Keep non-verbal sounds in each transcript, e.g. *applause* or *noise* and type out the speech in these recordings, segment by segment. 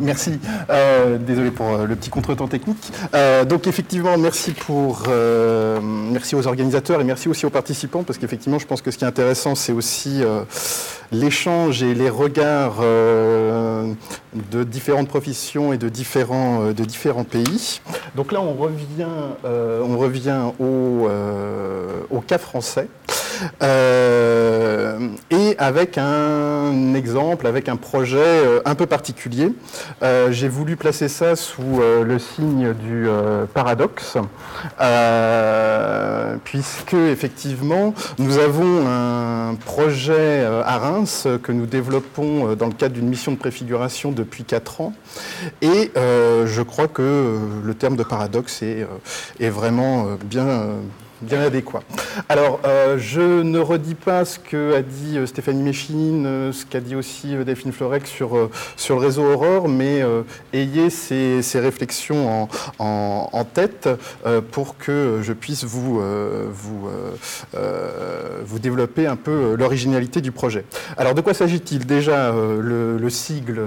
Merci. Euh, désolé pour euh, le petit contretemps technique. Euh, donc effectivement, merci pour, merci aux organisateurs et merci aussi aux participants parce qu'effectivement, je pense que ce qui est intéressant, c'est aussi l'échange et les regards de différentes professions et de différents, de différents pays. Donc là, on revient, on revient au, au cas français. Euh, et avec un exemple, avec un projet euh, un peu particulier. Euh, j'ai voulu placer ça sous le signe du paradoxe, puisque effectivement, nous avons un projet à Reims que nous développons dans le cadre d'une mission de préfiguration depuis 4 ans. Et je crois que le terme de paradoxe est, est vraiment bien bien adéquat. Alors, euh, je ne redis pas ce qu'a dit euh, Stéphanie Méchine, euh, ce qu'a dit aussi Delphine Florec sur, le réseau Aurore, mais ayez ces, réflexions en, tête pour que je puisse vous développer un peu l'originalité du projet. Alors, de quoi s'agit-il? Déjà, le, le sigle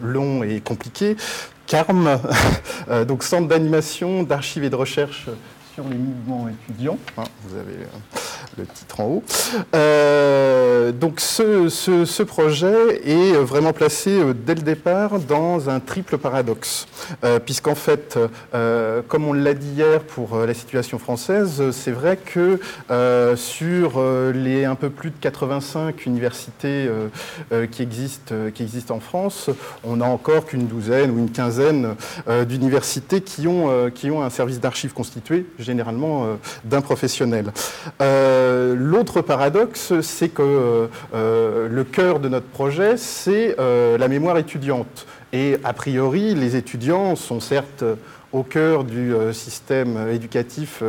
long et compliqué, CARM, *laughs* donc Centre d'animation, d'archives et de recherche sur les mouvements étudiants. Hein, vous avez euh, le titre en haut. Euh, donc ce, ce, projet est vraiment placé euh, dès le départ dans un triple paradoxe, puisqu'en fait, comme on l'a dit hier pour la situation française, c'est vrai que sur les un peu plus de 85 universités qui, existent, qui existent en France, on n'a encore qu'une douzaine ou une quinzaine d'universités qui, ont qui ont un service d'archives constitué généralement euh, d'un professionnel. Euh, l'autre paradoxe, c'est que euh, le cœur de notre projet, c'est la mémoire étudiante. Et a priori, les étudiants sont certes au cœur du système éducatif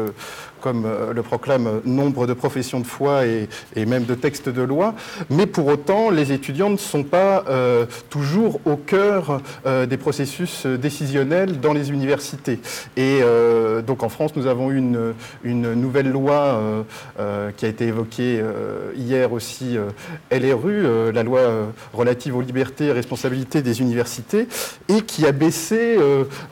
comme euh, le proclame nombre de professions de foi et, même de textes de loi, mais pour autant, les étudiants ne sont pas euh, toujours au cœur euh, des processus décisionnels dans les universités. Et donc en France, nous avons une, une nouvelle loi qui a été évoquée hier aussi, LRU, la loi relative aux libertés et responsabilités des universités, et qui a baissé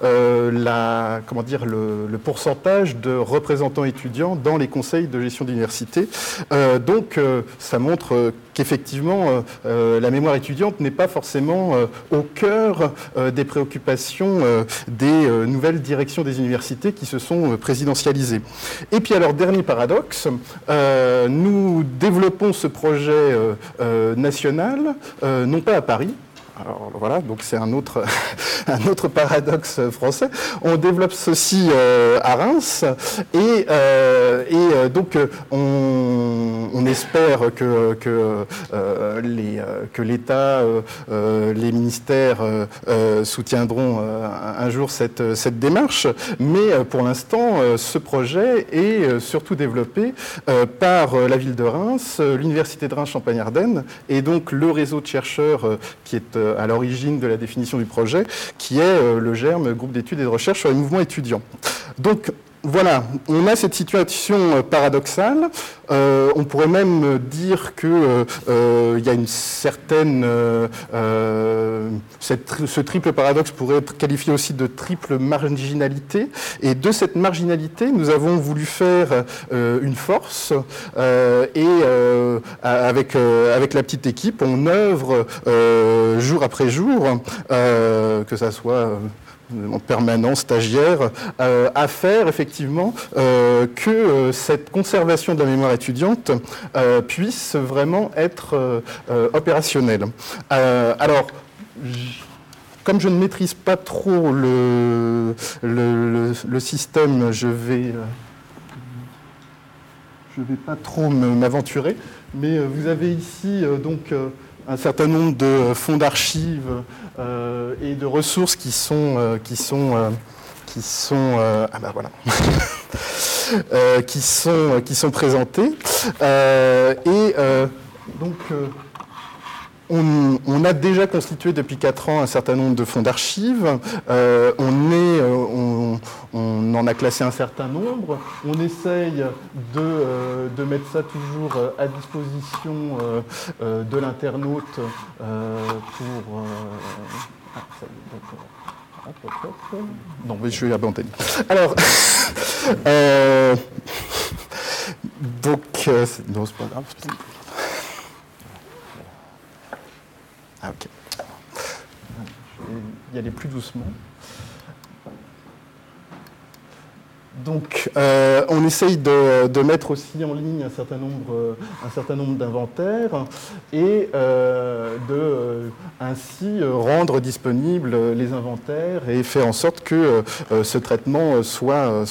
la, comment dire, le, pourcentage de représentants étudiants dans les conseils de gestion d'université. Euh, donc euh, ça montre euh, qu'effectivement la mémoire étudiante n'est pas forcément au cœur des préoccupations des nouvelles directions des universités qui se sont présidentialisées. Et puis alors dernier paradoxe, nous développons ce projet national non pas à Paris, alors voilà, donc c'est un autre, *laughs* un autre paradoxe français. On développe ceci euh, à Reims et, euh, et euh, donc on, on, espère que, que, les, l'État, les ministères soutiendront un jour cette, cette démarche. Mais pour l'instant, ce projet est surtout développé par la ville de Reims, l'Université de Reims-Champagne-Ardenne et donc le réseau de chercheurs qui est à l'origine de la définition du projet, qui est euh, le GERM, groupe d'études et de recherche sur les mouvements étudiants. Voilà, on a cette situation euh, paradoxale. on pourrait même dire que il y a une certaine, ce triple paradoxe pourrait être qualifié aussi de triple marginalité. Et de cette marginalité, nous avons voulu faire une force. et avec avec la petite équipe, on œuvre jour après jour, que ça soit en permanence stagiaire, euh, à faire effectivement euh, que euh, cette conservation de la mémoire étudiante puisse vraiment être opérationnelle. alors, comme je ne maîtrise pas trop le, système, je je vais pas trop m'aventurer, mais vous avez ici donc un certain nombre de fonds d'archives euh, et de ressources qui sont, euh, qui sont, euh, qui sont ah ben voilà. *laughs* qui sont qui sont présentées et donc on, a déjà constitué depuis 4 ans un certain nombre de fonds d'archives. Euh, on, euh, on, en a classé un certain nombre. On essaye de, euh, mettre ça toujours à disposition de l'internaute pour... Ah, Non, mais je vais abandonner. Alors, *laughs* euh, donc, euh, non, c'est pas grave. Ah, ok. Je vais y aller plus doucement. Donc, euh, on essaye de, mettre aussi en ligne un certain nombre, nombre d'inventaires et euh, de euh, ainsi rendre disponibles les inventaires et faire en sorte que ce traitement soit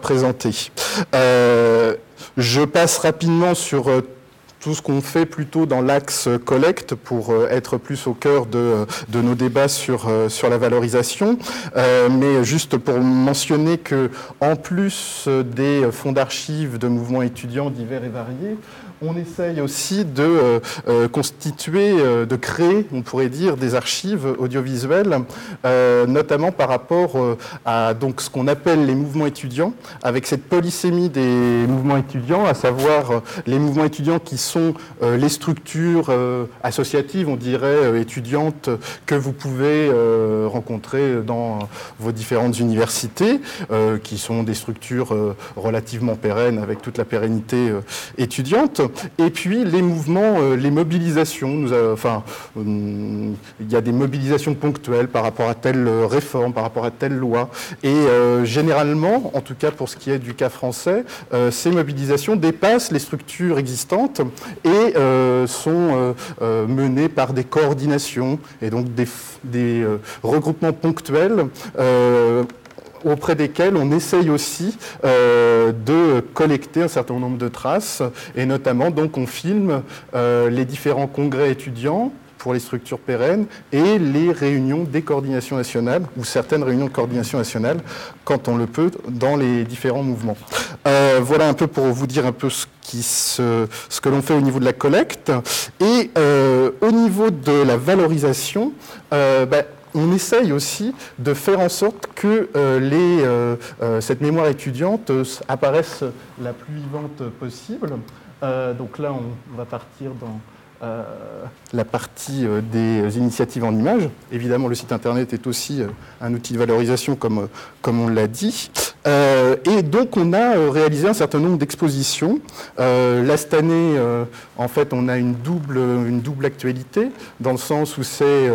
présenté. je passe rapidement sur tout ce qu'on fait plutôt dans l'axe collecte pour euh, être plus au cœur de, nos débats sur, euh, sur la valorisation. Euh, mais juste pour mentionner que en plus des fonds d'archives de mouvements étudiants divers et variés, on essaye aussi de euh, euh, constituer, euh, de créer, on pourrait dire, des archives audiovisuelles, notamment par rapport à donc, ce qu'on appelle les mouvements étudiants, avec cette polysémie des mouvements étudiants, à savoir les mouvements étudiants qui sont les structures associatives, on dirait, étudiantes, que vous pouvez rencontrer dans vos différentes universités, qui sont des structures relativement pérennes, avec toute la pérennité étudiante. Et puis les mouvements, euh, les mobilisations. Enfin, euh, il y a des mobilisations ponctuelles par rapport à telle réforme, par rapport à telle loi. Et euh, généralement, en tout cas pour ce qui est du cas français, ces mobilisations dépassent les structures existantes et sont menées par des coordinations et donc des regroupements ponctuels auprès desquels on essaye aussi euh, de collecter un certain nombre de traces, et notamment donc on filme euh, les différents congrès étudiants pour les structures pérennes et les réunions des coordinations nationales ou certaines réunions de coordination nationale quand on le peut dans les différents mouvements. Euh, voilà un peu pour vous dire un peu ce, que l'on fait au niveau de la collecte et au niveau de la valorisation. Ben, on essaye aussi de faire en sorte que euh, euh, euh, cette mémoire étudiante apparaisse la plus vivante possible. donc là, on va partir dans euh, la partie euh, des initiatives en images. Évidemment, le site internet est aussi euh, un outil de valorisation, comme, comme on l'a dit. et donc, on a réalisé un certain nombre d'expositions. là, cette année, en fait, on a une double, une double actualité, dans le sens où c'est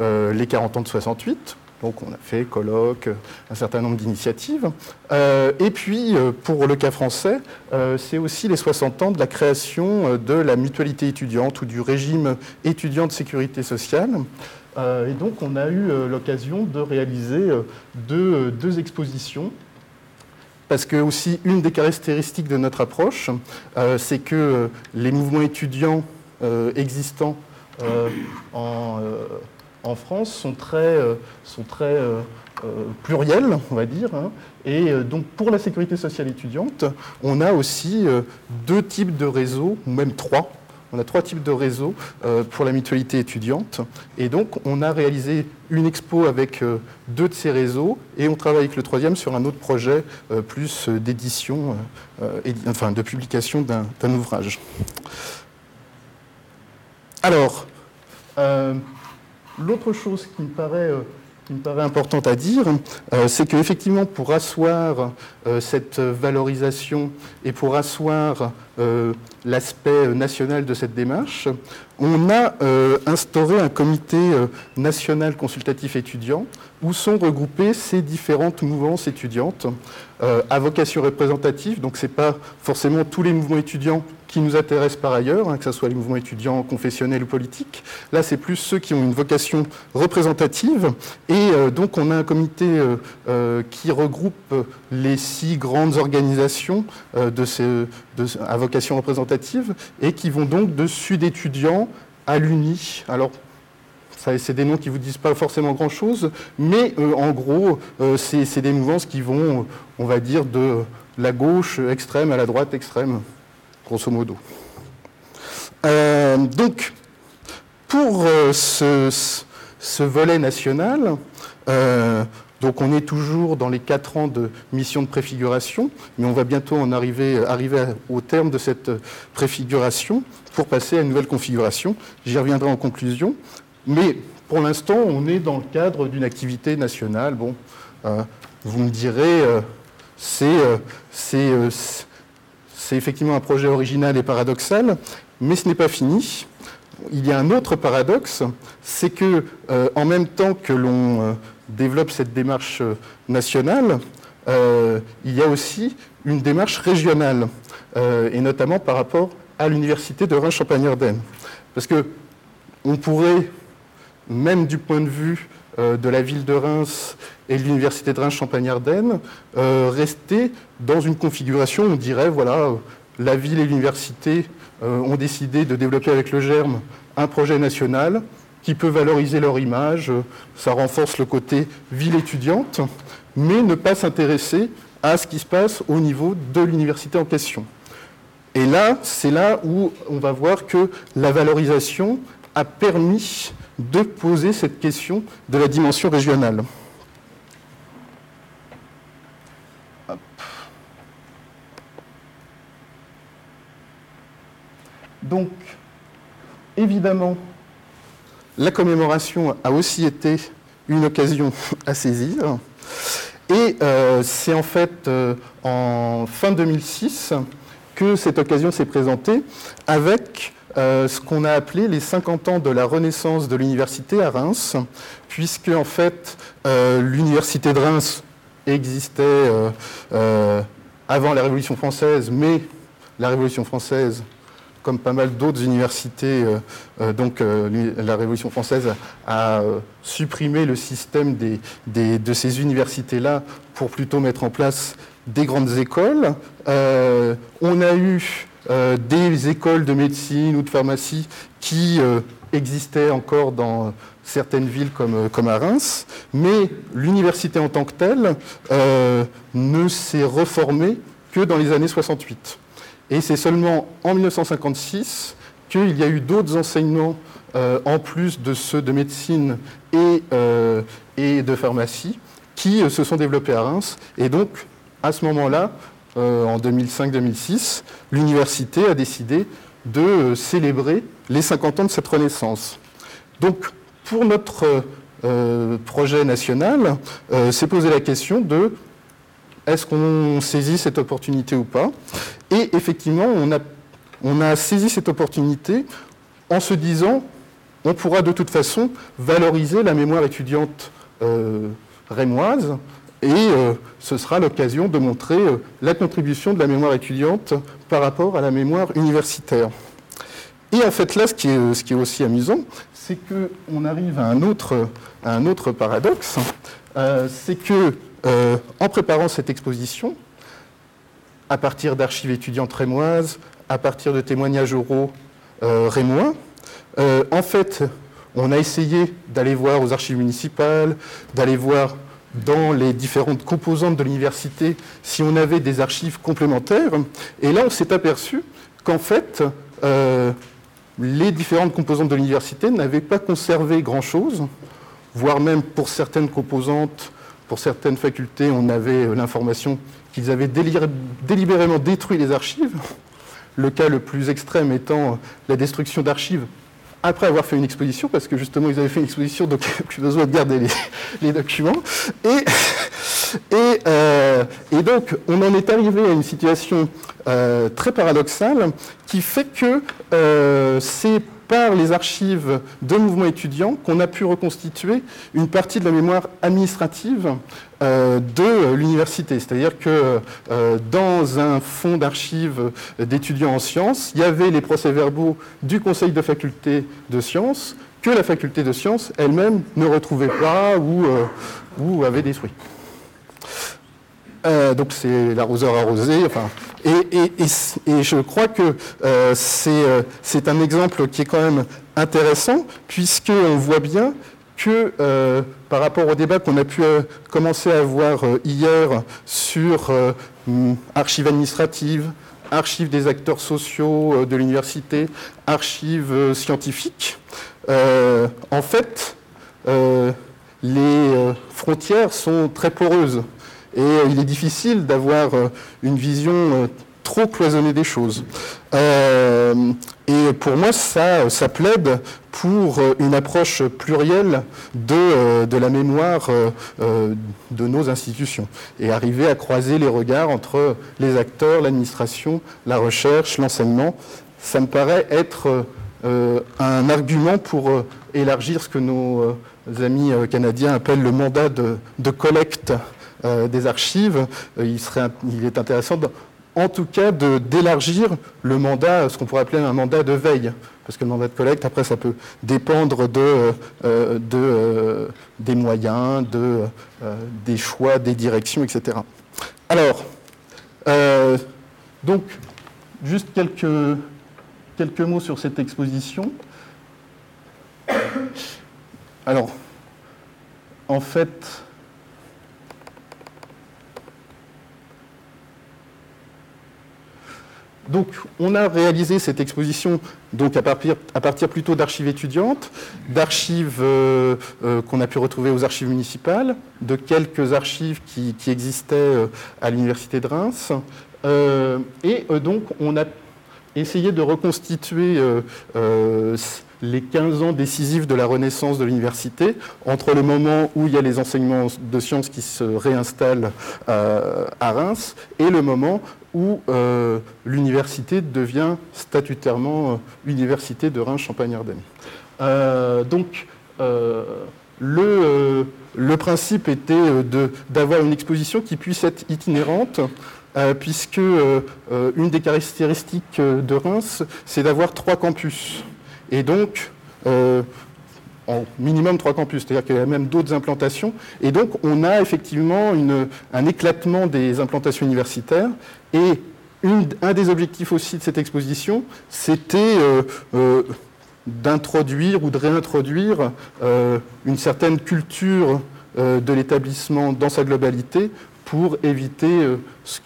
les 40 ans de 68 donc on a fait colloque, un certain nombre d'initiatives. Euh, et puis euh, pour le cas français, euh, c'est aussi les 60 ans de la création de la mutualité étudiante ou du régime étudiant de sécurité sociale. et donc on a eu l'occasion de réaliser deux, deux, expositions. Parce que aussi une des caractéristiques de notre approche, c'est que les mouvements étudiants existants en en France sont très, euh, sont très euh, euh, pluriels, on va dire. Hein. Et donc pour la sécurité sociale étudiante, on a aussi deux types de réseaux, ou même trois. On a trois types de réseaux pour la mutualité étudiante. Et donc on a réalisé une expo avec deux de ces réseaux et on travaille avec le troisième sur un autre projet plus d'édition, enfin de publication d'un ouvrage. Alors, L'autre chose qui me paraît, euh, qui me paraît importante à dire, euh, c'est qu'effectivement, pour asseoir euh, cette valorisation et pour asseoir l'aspect national de cette démarche, on a instauré un comité national consultatif étudiant où sont regroupées ces différentes mouvances étudiantes à vocation représentative. Donc, ce n'est pas forcément tous les mouvements étudiants qui nous intéressent par ailleurs, hein, que ce soit les mouvements étudiants, confessionnels ou politiques. Là, c'est plus ceux qui ont une vocation représentative. Et euh, donc, on a un comité euh, euh, qui regroupe les six grandes organisations ces, à vocation représentative et qui vont donc de Sud étudiants à l'UNI. Alors, c'est des noms qui ne vous disent pas forcément grand-chose, mais en gros, c'est des mouvances qui vont, on va dire, de la gauche extrême à la droite extrême grosso modo. Euh, donc, pour euh, ce, volet national, euh, donc on est toujours dans les quatre ans de mission de préfiguration, mais on va bientôt en arriver, au terme de cette préfiguration pour passer à une nouvelle configuration. J'y reviendrai en conclusion. Mais pour l'instant, on est dans le cadre d'une activité nationale. Bon, vous me direz, c'est effectivement un projet original et paradoxal, mais ce n'est pas fini. Il y a un autre paradoxe, c'est que en même temps que l'on développe cette démarche nationale, il y a aussi une démarche régionale, et notamment par rapport à l'université de Reims-Champagne-Ardenne. Parce que on pourrait, même du point de vue euh, de la ville de Reims et de l'université de Reims-Champagne-Ardenne, euh, rester dans une configuration, on dirait, voilà, la ville et l'université euh, ont décidé de développer avec le GERM un projet national qui peut valoriser leur image, ça renforce le côté ville étudiante, mais ne pas s'intéresser à ce qui se passe au niveau de l'université en question. Et là, c'est là où on va voir que la valorisation a permis de poser cette question de la dimension régionale. Donc, évidemment, la commémoration a aussi été une occasion à saisir. Et euh, c'est en fait euh, en fin 2006 que cette occasion s'est présentée avec euh, ce qu'on a appelé les 50 ans de la renaissance de l'université à Reims, puisque en fait l'université de Reims existait avant la Révolution française, mais la Révolution française comme pas mal d'autres universités, donc la Révolution française a, supprimé le système de ces universités-là pour plutôt mettre en place des grandes écoles. Euh, on a eu euh, des écoles de médecine ou de pharmacie qui euh, existaient encore dans certaines villes comme, comme à Reims, mais l'université en tant que telle ne s'est reformée que dans les années 68. Et c'est seulement en 1956 qu'il y a eu d'autres enseignements en plus de ceux de médecine et, et de pharmacie qui se sont développés à Reims. Et donc, à ce moment-là, euh, en 2005-2006, l'université a décidé de euh, célébrer les 50 ans de cette renaissance. Donc, pour notre euh, projet national, c'est poser la question de est-ce qu'on saisit cette opportunité ou pas Et effectivement, on a, saisi cette opportunité en se disant on pourra de toute façon valoriser la mémoire étudiante rémoise et euh, ce sera l'occasion de montrer euh, la contribution de la mémoire étudiante par rapport à la mémoire universitaire. Et en fait, là, ce qui est, aussi amusant, c'est qu'on arrive à un autre, paradoxe, euh, c'est que en préparant cette exposition, à partir d'archives étudiantes rémoises, à partir de témoignages oraux rémois, en fait, on a essayé d'aller voir aux archives municipales, d'aller voir dans les différentes composantes de l'université si on avait des archives complémentaires. Et là, on s'est aperçu qu'en fait, euh, les différentes composantes de l'université n'avaient pas conservé grand-chose, voire même pour certaines composantes, pour certaines facultés, on avait l'information qu'ils avaient délibérément détruit les archives. Le cas le plus extrême étant la destruction d'archives après avoir fait une exposition, parce que justement ils avaient fait une exposition, donc *laughs* plus besoin de garder les, *laughs* documents. Et, euh, et, donc on en est arrivé à une situation euh, très paradoxale qui fait que euh, c'est par les archives de mouvements étudiants qu'on a pu reconstituer une partie de la mémoire administrative euh, de l'université. C'est-à-dire que euh, dans un fonds d'archives d'étudiants en sciences, il y avait les procès-verbaux du conseil de faculté de sciences que la faculté de sciences elle-même ne retrouvait pas ou, euh, ou avait détruit. Donc c'est l'arroseur arrosé. Enfin, et, je crois que euh, euh, c'est un exemple qui est quand même intéressant, puisqu'on voit bien que euh, par rapport au débat qu'on a pu commencer à avoir hier sur archives administratives, archives des acteurs sociaux de l'université, archives scientifiques, en fait, les frontières sont très poreuses. Et euh, il est difficile d'avoir euh, une vision euh, trop cloisonnée des choses. Et pour moi, ça, plaide pour une approche plurielle de, la mémoire de nos institutions et arriver à croiser les regards entre les acteurs, l'administration, la recherche, l'enseignement. Ça me paraît être un argument pour élargir ce que nos amis canadiens appellent le mandat de collecte des archives. Il, serait, il est intéressant en tout cas d'élargir le mandat, ce qu'on pourrait appeler un mandat de veille. Parce que le mandat de collecte, après, ça peut dépendre de, euh, euh, des moyens, de, euh, des choix, des directions, etc. Alors, donc, juste quelques, quelques mots sur cette exposition. Alors, en fait, Donc, on a réalisé cette exposition donc à, partir, plutôt d'archives étudiantes, d'archives euh, euh, qu'on a pu retrouver aux archives municipales, de quelques archives qui, existaient euh, à l'Université de Reims. et donc, on a essayé de reconstituer les 15 ans décisifs de la renaissance de l'université, entre le moment où il y a les enseignements de sciences qui se réinstallent à Reims et le moment où euh, l'université devient statutairement euh, Université de Reims-Champagne-Ardenne. Euh, donc, le, le, principe était d'avoir une exposition qui puisse être itinérante, puisque une des caractéristiques de Reims, c'est d'avoir trois campus. Et donc, en minimum trois campus, c'est-à-dire qu'il y a même d'autres implantations. Et donc, on a effectivement une, un éclatement des implantations universitaires. Et un des objectifs aussi de cette exposition, c'était euh, euh, d'introduire ou de réintroduire euh, une certaine culture de l'établissement dans sa globalité pour éviter ce,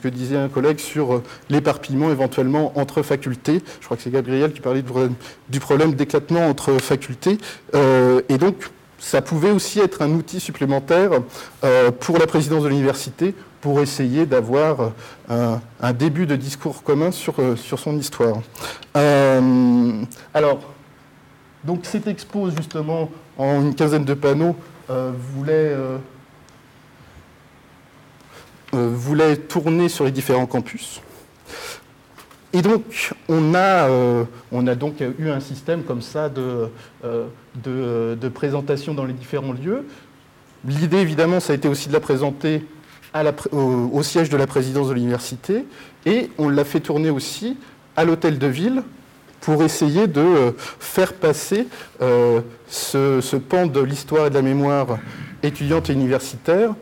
que disait un collègue sur l'éparpillement éventuellement entre facultés. Je crois que c'est Gabriel qui parlait du problème d'éclatement entre facultés. et donc, ça pouvait aussi être un outil supplémentaire pour la présidence de l'université pour essayer d'avoir euh, un, début de discours commun sur, euh, sur son histoire. Euh, alors, donc cette expo, justement, en une quinzaine de panneaux, voulait, voulait tourner sur les différents campus. Et donc, on a, on a donc eu un système comme ça de, de, de présentation dans les différents lieux. L'idée, évidemment, ça a été aussi de la présenter au, siège de la présidence de l'université et on l'a fait tourner aussi à l'hôtel de ville pour essayer de euh, faire passer euh, ce, pan de l'histoire et de la mémoire étudiante et universitaire,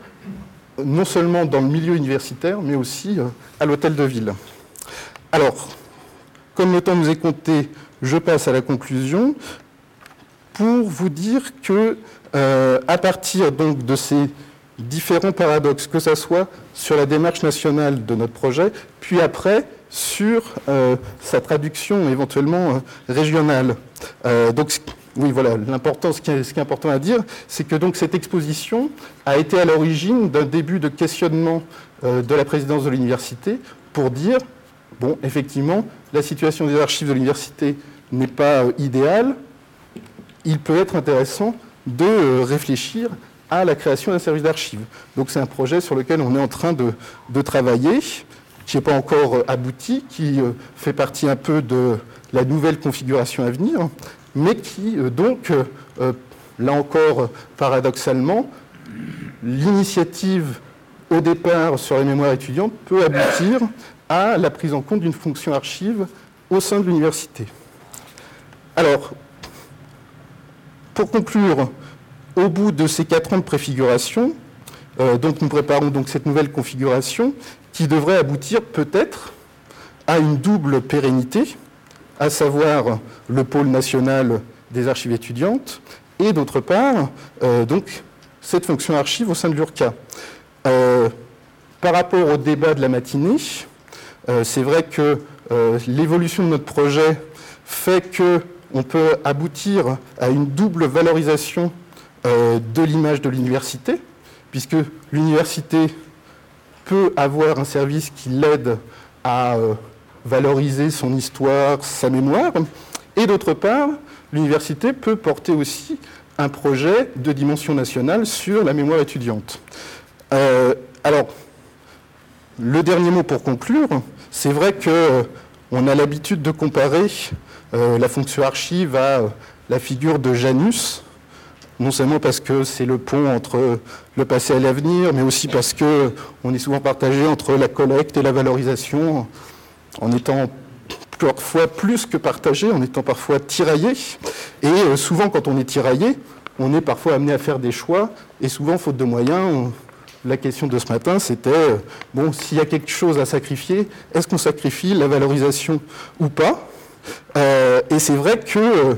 non seulement dans le milieu universitaire, mais aussi euh, à l'hôtel de ville. Alors, comme le temps nous est compté, je passe à la conclusion pour vous dire que, à partir donc de ces différents paradoxes, que ce soit sur la démarche nationale de notre projet, puis après sur euh, sa traduction éventuellement euh, régionale. Euh, donc, oui, voilà, ce, qui est important à dire, c'est que donc cette exposition a été à l'origine d'un début de questionnement de la présidence de l'université pour dire, bon, effectivement, la situation des archives de l'université n'est pas idéale, il peut être intéressant de réfléchir à la création d'un service d'archives. Donc c'est un projet sur lequel on est en train de, travailler, qui n'est pas encore abouti, qui euh, fait partie un peu de la nouvelle configuration à venir, mais qui euh, donc, euh, là encore paradoxalement, l'initiative au départ sur les mémoires étudiantes peut aboutir à la prise en compte d'une fonction archive au sein de l'université. Alors, pour conclure, au bout de ces quatre ans de préfiguration, euh, donc nous préparons donc cette nouvelle configuration qui devrait aboutir peut-être à une double pérennité, à savoir le pôle national des archives étudiantes et d'autre part euh, donc cette fonction archive au sein de l'URCA. Euh, par rapport au débat de la matinée, c'est vrai que l'évolution de notre projet fait qu'on peut aboutir à une double valorisation de l'image de l'université, puisque l'université peut avoir un service qui l'aide à euh, valoriser son histoire, sa mémoire. Et d'autre part, l'université peut porter aussi un projet de dimension nationale sur la mémoire étudiante. Euh, alors, le dernier mot pour conclure, c'est vrai qu'on a l'habitude de comparer la fonction archive à la figure de Janus, non seulement parce que c'est le pont entre le passé et l'avenir, mais aussi parce qu'on est souvent partagé entre la collecte et la valorisation, en étant parfois plus que partagé, en étant parfois tiraillé. Et euh, souvent, quand on est tiraillé, on est parfois amené à faire des choix, et souvent, faute de moyens, la question de ce matin, c'était, euh, bon, s'il y a quelque chose à sacrifier, est-ce qu'on sacrifie la valorisation ou pas? Euh, Et c'est vrai que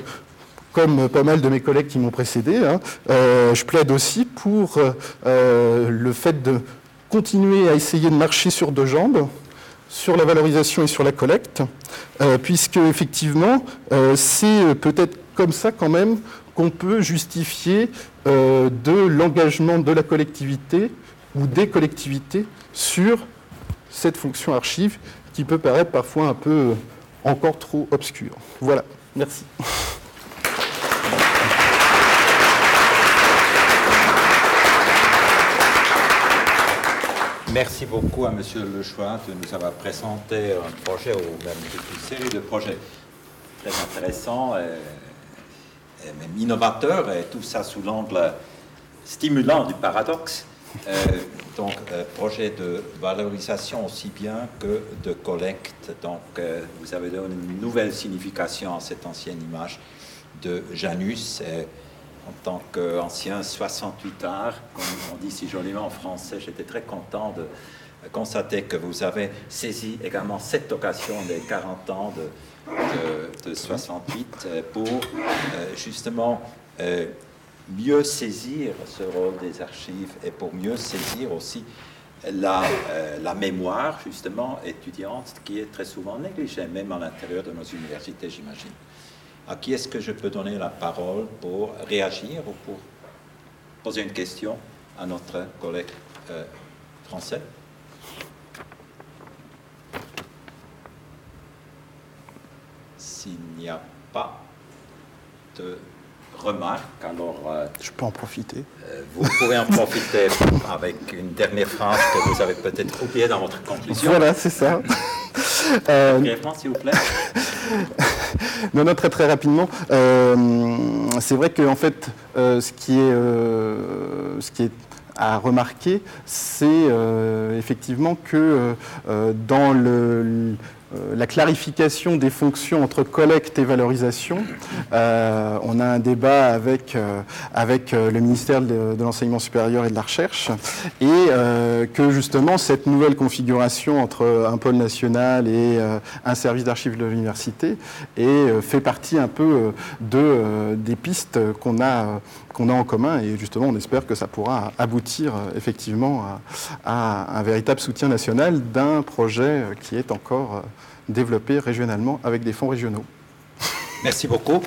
comme pas mal de mes collègues qui m'ont précédé, hein, euh, je plaide aussi pour euh, le fait de continuer à essayer de marcher sur deux jambes, sur la valorisation et sur la collecte, euh, puisque effectivement, c'est peut-être comme ça quand même qu'on peut justifier de l'engagement de la collectivité ou des collectivités sur cette fonction archive qui peut paraître parfois un peu encore trop obscure. Voilà, merci. *laughs* Merci beaucoup à Monsieur Lechois de nous avoir présenté un projet ou même une série de projets très intéressants et, même innovateurs, et tout ça sous l'angle stimulant du paradoxe. Euh, donc, euh, projet de valorisation aussi bien que de collecte. Donc, euh, vous avez donné une nouvelle signification à cette ancienne image de Janus en tant qu'ancien 68 art, comme on dit si joliment en français, j'étais très content de constater que vous avez saisi également cette occasion des 40 ans de, 68 euh, pour euh, justement euh, mieux saisir ce rôle des archives et pour mieux saisir aussi la, la, mémoire justement étudiante qui est très souvent négligée, même à l'intérieur de nos universités, j'imagine. À qui est-ce que je peux donner la parole pour réagir ou pour poser une question à notre collègue euh, français? S'il n'y a pas de remarques, alors... Euh, je peux en profiter. Euh, vous pouvez en profiter avec une dernière phrase que vous avez peut-être oubliée dans votre conclusion. Voilà, c'est ça. *laughs* S'il vous plaît. *laughs* *laughs* non, non, très très rapidement. Euh, c'est vrai que en fait, euh, ce qui est, euh, ce qui est à remarquer, c'est effectivement que dans le la clarification des fonctions entre collecte et valorisation. Euh, on a un débat avec, euh, avec le ministère de, l'Enseignement supérieur et de la Recherche et que justement cette nouvelle configuration entre un pôle national et un service d'archives de l'université fait partie un peu de, des pistes qu'on a qu'on a en commun et justement on espère que ça pourra aboutir effectivement à, à un véritable soutien national d'un projet qui est encore développé régionalement avec des fonds régionaux. Merci beaucoup.